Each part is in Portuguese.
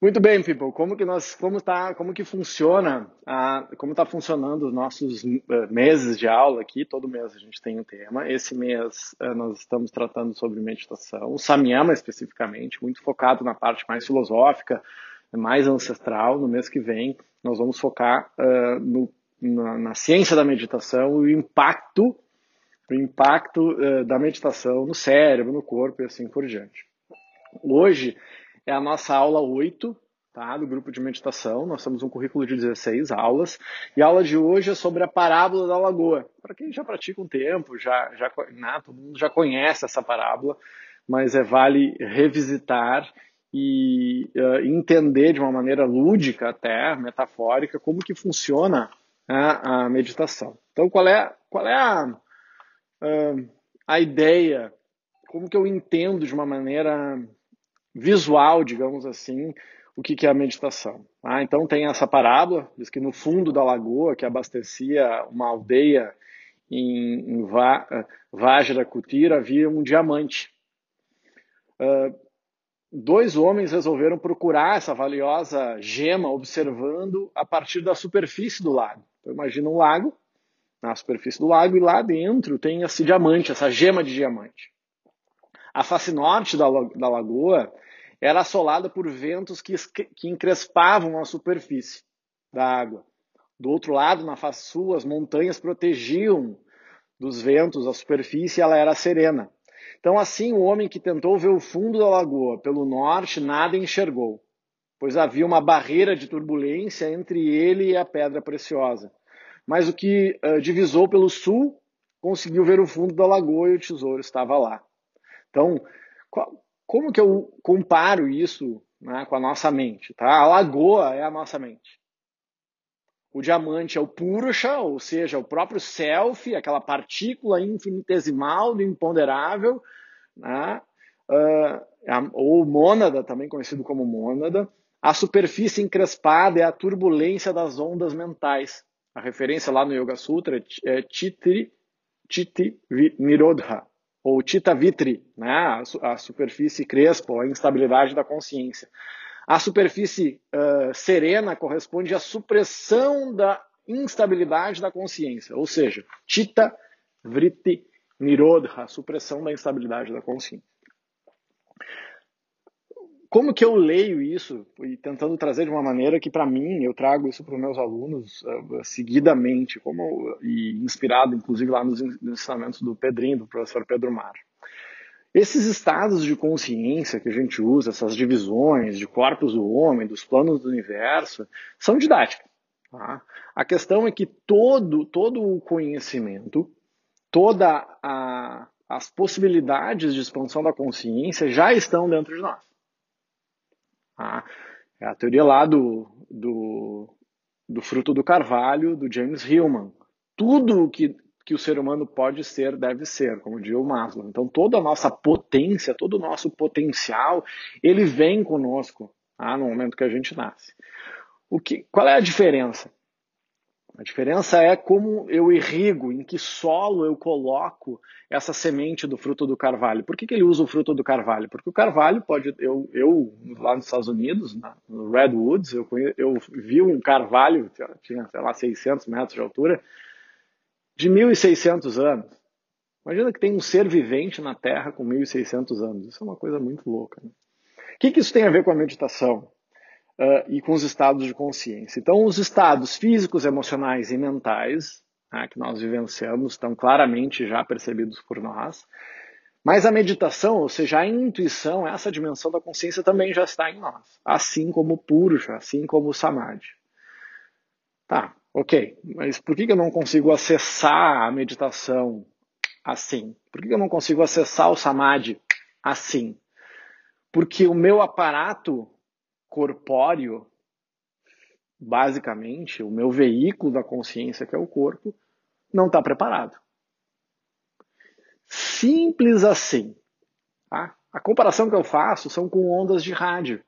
Muito bem, people. Como que nós, como tá, como que funciona, a, como está funcionando os nossos uh, meses de aula aqui? Todo mês a gente tem um tema. Esse mês uh, nós estamos tratando sobre meditação, o Samyama especificamente, muito focado na parte mais filosófica, mais ancestral. No mês que vem nós vamos focar uh, no, na, na, ciência da meditação e o impacto, o impacto da meditação no cérebro, no corpo e assim por diante. Hoje é a nossa aula 8, tá, do grupo de meditação. Nós temos um currículo de 16 aulas. E a aula de hoje é sobre a parábola da lagoa. Para quem já pratica um tempo, já, já, né, todo mundo já conhece essa parábola, mas é vale revisitar e uh, entender de uma maneira lúdica até, metafórica, como que funciona né, a meditação. Então, qual é, qual é a, uh, a ideia, como que eu entendo de uma maneira visual, digamos assim, o que, que é a meditação. Ah, então tem essa parábola, diz que no fundo da lagoa, que abastecia uma aldeia em, em Vajrakutira, havia um diamante. Uh, dois homens resolveram procurar essa valiosa gema observando a partir da superfície do lago. Então imagina um lago, na superfície do lago, e lá dentro tem esse diamante, essa gema de diamante. A face norte da, da lagoa era assolada por ventos que, que encrespavam a superfície da água. Do outro lado, na face sul, as montanhas protegiam dos ventos a superfície ela era serena. Então, assim, o homem que tentou ver o fundo da lagoa pelo norte nada enxergou, pois havia uma barreira de turbulência entre ele e a pedra preciosa. Mas o que uh, divisou pelo sul conseguiu ver o fundo da lagoa e o tesouro estava lá. Então, qual, como que eu comparo isso né, com a nossa mente? Tá? A lagoa é a nossa mente. O diamante é o Purusha, ou seja, o próprio self, aquela partícula infinitesimal do imponderável, né? uh, ou mônada, também conhecido como mônada. A superfície encrespada é a turbulência das ondas mentais. A referência lá no Yoga Sutra é Chitri, Chiti Nirodha, ou Tita Vitri, né? a superfície crespa, a instabilidade da consciência. A superfície uh, serena corresponde à supressão da instabilidade da consciência, ou seja, Tita Vritti Nirodha, supressão da instabilidade da consciência como que eu leio isso e tentando trazer de uma maneira que para mim eu trago isso para os meus alunos uh, seguidamente, como e inspirado inclusive lá nos ensinamentos do Pedrinho, do professor Pedro Mar. Esses estados de consciência que a gente usa, essas divisões de corpos do homem, dos planos do universo, são didáticas. Tá? A questão é que todo, todo o conhecimento, todas as possibilidades de expansão da consciência já estão dentro de nós. É a teoria lá do, do, do fruto do carvalho, do James Hillman. Tudo que, que o ser humano pode ser, deve ser, como diz o Maslow. Então, toda a nossa potência, todo o nosso potencial, ele vem conosco tá? no momento que a gente nasce. O que, qual é a diferença? A diferença é como eu irrigo, em que solo eu coloco essa semente do fruto do carvalho. Por que, que ele usa o fruto do carvalho? Porque o carvalho pode. Eu, eu lá nos Estados Unidos, no Redwoods, eu, eu vi um carvalho, tinha, sei lá, 600 metros de altura, de 1.600 anos. Imagina que tem um ser vivente na Terra com 1.600 anos. Isso é uma coisa muito louca. Né? O que, que isso tem a ver com a meditação? Uh, e com os estados de consciência. Então, os estados físicos, emocionais e mentais né, que nós vivenciamos estão claramente já percebidos por nós. Mas a meditação, ou seja, a intuição, essa dimensão da consciência também já está em nós, assim como o Purusha, assim como o Samadhi. Tá, ok, mas por que eu não consigo acessar a meditação assim? Por que eu não consigo acessar o Samadhi assim? Porque o meu aparato corpóreo, basicamente, o meu veículo da consciência, que é o corpo, não está preparado. Simples assim. Tá? A comparação que eu faço são com ondas de rádio.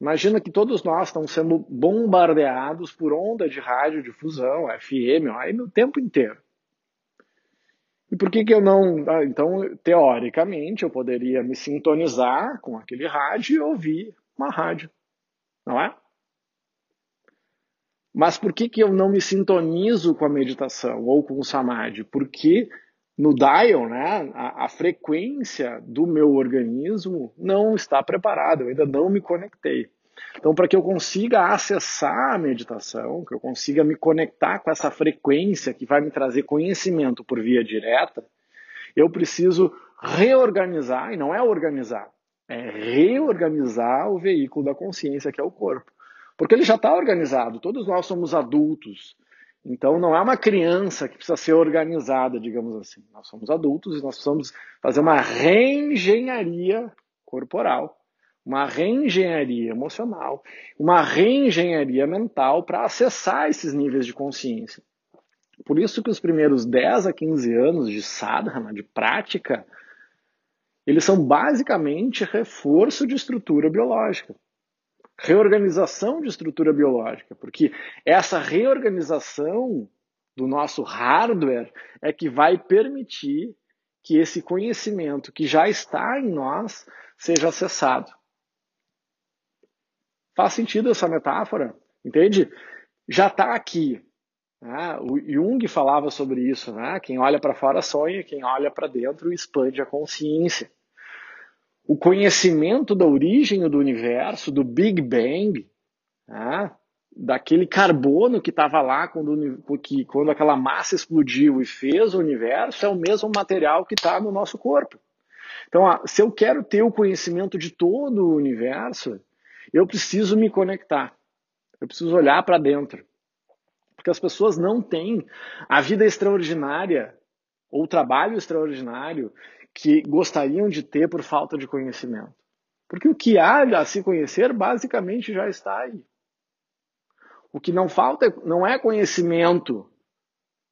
Imagina que todos nós estamos sendo bombardeados por onda de rádio difusão, FM, AM, o tempo inteiro. E por que, que eu não. Ah, então, teoricamente, eu poderia me sintonizar com aquele rádio e ouvir uma rádio não é? Mas por que, que eu não me sintonizo com a meditação ou com o samadhi? Porque no dial, né, a, a, frequência do meu organismo não está preparada, eu ainda não me conectei. Então, para que eu consiga acessar a meditação, que eu consiga me conectar com essa frequência que vai me trazer conhecimento por via direta, eu preciso reorganizar, e não é organizar, é reorganizar o veículo da consciência, que é o corpo. Porque ele já está organizado, todos nós somos adultos. Então não é uma criança que precisa ser organizada, digamos assim. Nós somos adultos e nós precisamos fazer uma reengenharia corporal, uma reengenharia emocional, uma reengenharia mental para acessar esses níveis de consciência. Por isso que os primeiros 10 a 15 anos de sadhana, de prática, eles são basicamente reforço de estrutura biológica reorganização de estrutura biológica, porque essa reorganização do nosso hardware é que vai permitir que esse conhecimento que já está em nós seja acessado. Faz sentido essa metáfora? Entende? Já está aqui. Né? O Jung falava sobre isso. Né? Quem olha para fora sonha, quem olha para dentro expande a consciência o conhecimento da origem do universo, do Big Bang, né? daquele carbono que estava lá quando, que, quando aquela massa explodiu e fez o universo, é o mesmo material que está no nosso corpo. Então, se eu quero ter o conhecimento de todo o universo, eu preciso me conectar. Eu preciso olhar para dentro. Porque as pessoas não têm a vida extraordinária ou o trabalho extraordinário que gostariam de ter por falta de conhecimento. Porque o que há a se conhecer basicamente já está aí. O que não falta não é conhecimento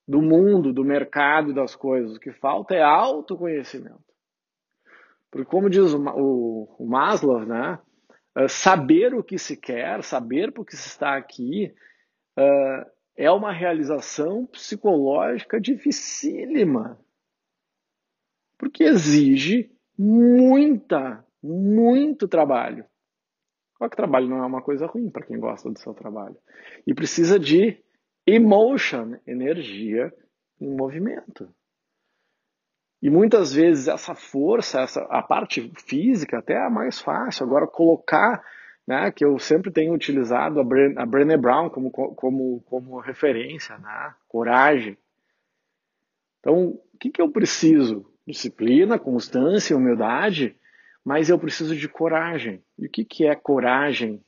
do mundo, do mercado e das coisas. O que falta é autoconhecimento. Porque, como diz o, Maslow, né? Uh, saber o que se quer, saber por que se está aqui, uh, é uma realização psicológica dificílima porque exige muita, muito trabalho. Só que trabalho não é uma coisa ruim para quem gosta do seu trabalho. E precisa de emotion, energia em movimento. E muitas vezes essa força, essa, a parte física até é mais fácil. Agora colocar, né, que eu sempre tenho utilizado a, Bren, a Brené Brown como, como, como referência, né, coragem. Então, o que, que eu preciso? Disciplina, constância, humildade, mas eu preciso de coragem. E o que, que é coragem?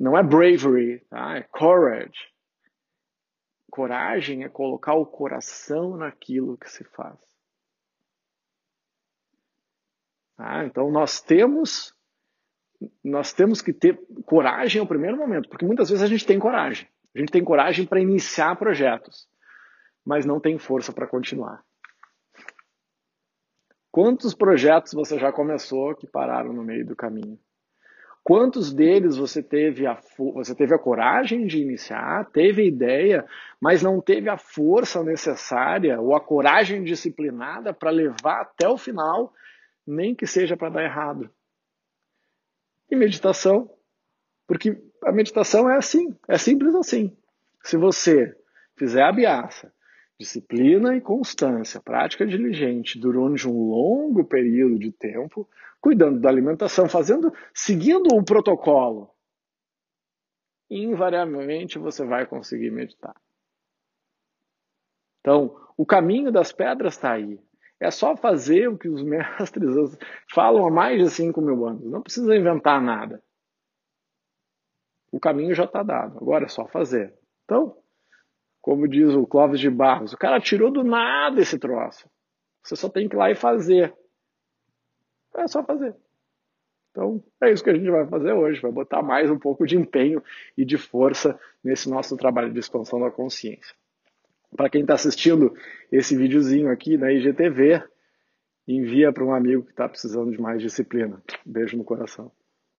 Não é bravery, tá? é courage. Coragem é colocar o coração naquilo que se faz. Tá? Então nós temos nós temos que ter coragem no primeiro momento, porque muitas vezes a gente tem coragem. A gente tem coragem para iniciar projetos, mas não tem força para continuar. Quantos projetos você já começou que pararam no meio do caminho? Quantos deles você teve a, você teve a coragem de iniciar, teve a ideia, mas não teve a força necessária ou a coragem disciplinada para levar até o final, nem que seja para dar errado? E meditação? Porque a meditação é assim, é simples assim. Se você fizer a biaça, Disciplina e constância, prática diligente durante um longo período de tempo, cuidando da alimentação, fazendo, seguindo o protocolo. Invariavelmente você vai conseguir meditar. Então, o caminho das pedras está aí. É só fazer o que os mestres falam há mais de 5 mil anos. Não precisa inventar nada. O caminho já está dado. Agora é só fazer. Então, como diz o Clóvis de Barros, o cara tirou do nada esse troço. Você só tem que ir lá e fazer. É só fazer. Então, é isso que a gente vai fazer hoje, vai botar mais um pouco de empenho e de força nesse nosso trabalho de expansão da consciência. Para quem está assistindo esse videozinho aqui na IGTV, envia para um amigo que está precisando de mais disciplina. Beijo no coração.